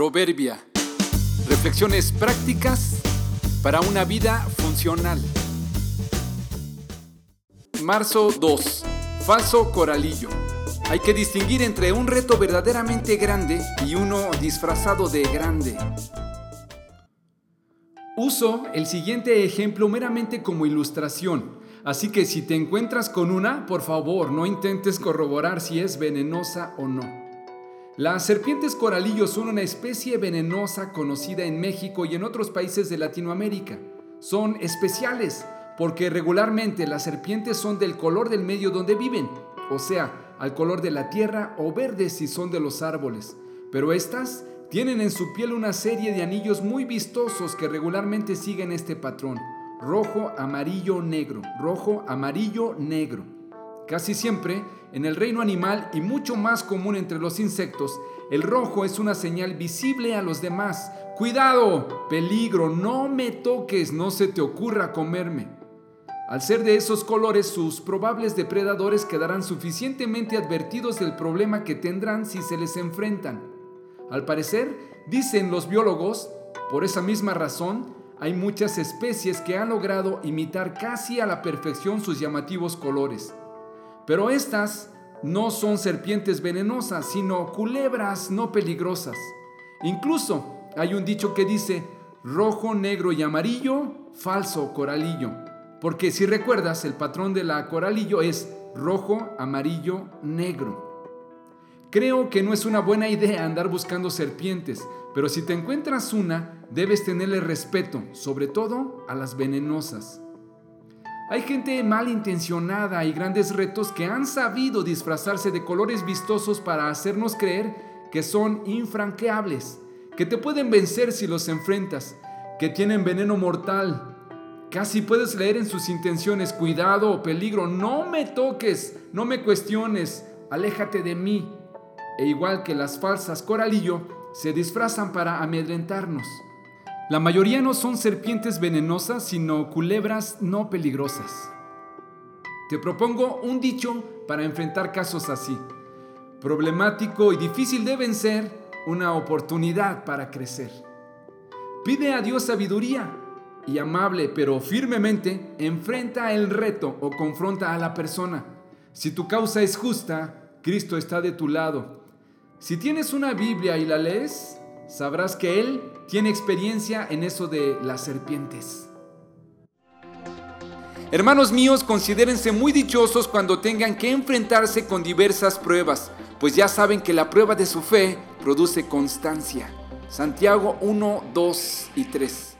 Proverbia. Reflexiones prácticas para una vida funcional. Marzo 2. Falso coralillo. Hay que distinguir entre un reto verdaderamente grande y uno disfrazado de grande. Uso el siguiente ejemplo meramente como ilustración, así que si te encuentras con una, por favor no intentes corroborar si es venenosa o no. Las serpientes coralillo son una especie venenosa conocida en México y en otros países de Latinoamérica. Son especiales porque regularmente las serpientes son del color del medio donde viven, o sea, al color de la tierra o verdes si son de los árboles. Pero estas tienen en su piel una serie de anillos muy vistosos que regularmente siguen este patrón. Rojo, amarillo, negro. Rojo, amarillo, negro. Casi siempre, en el reino animal y mucho más común entre los insectos, el rojo es una señal visible a los demás. Cuidado, peligro, no me toques, no se te ocurra comerme. Al ser de esos colores, sus probables depredadores quedarán suficientemente advertidos del problema que tendrán si se les enfrentan. Al parecer, dicen los biólogos, por esa misma razón, hay muchas especies que han logrado imitar casi a la perfección sus llamativos colores. Pero estas no son serpientes venenosas, sino culebras no peligrosas. Incluso hay un dicho que dice rojo, negro y amarillo, falso coralillo. Porque si recuerdas, el patrón de la coralillo es rojo, amarillo, negro. Creo que no es una buena idea andar buscando serpientes, pero si te encuentras una, debes tenerle respeto, sobre todo a las venenosas. Hay gente malintencionada y grandes retos que han sabido disfrazarse de colores vistosos para hacernos creer que son infranqueables, que te pueden vencer si los enfrentas, que tienen veneno mortal. Casi puedes leer en sus intenciones, cuidado o peligro, no me toques, no me cuestiones, aléjate de mí. E igual que las falsas coralillo, se disfrazan para amedrentarnos. La mayoría no son serpientes venenosas, sino culebras no peligrosas. Te propongo un dicho para enfrentar casos así. Problemático y difícil de vencer, una oportunidad para crecer. Pide a Dios sabiduría y amable pero firmemente enfrenta el reto o confronta a la persona. Si tu causa es justa, Cristo está de tu lado. Si tienes una Biblia y la lees, sabrás que Él tiene experiencia en eso de las serpientes. Hermanos míos, considérense muy dichosos cuando tengan que enfrentarse con diversas pruebas, pues ya saben que la prueba de su fe produce constancia. Santiago 1, 2 y 3.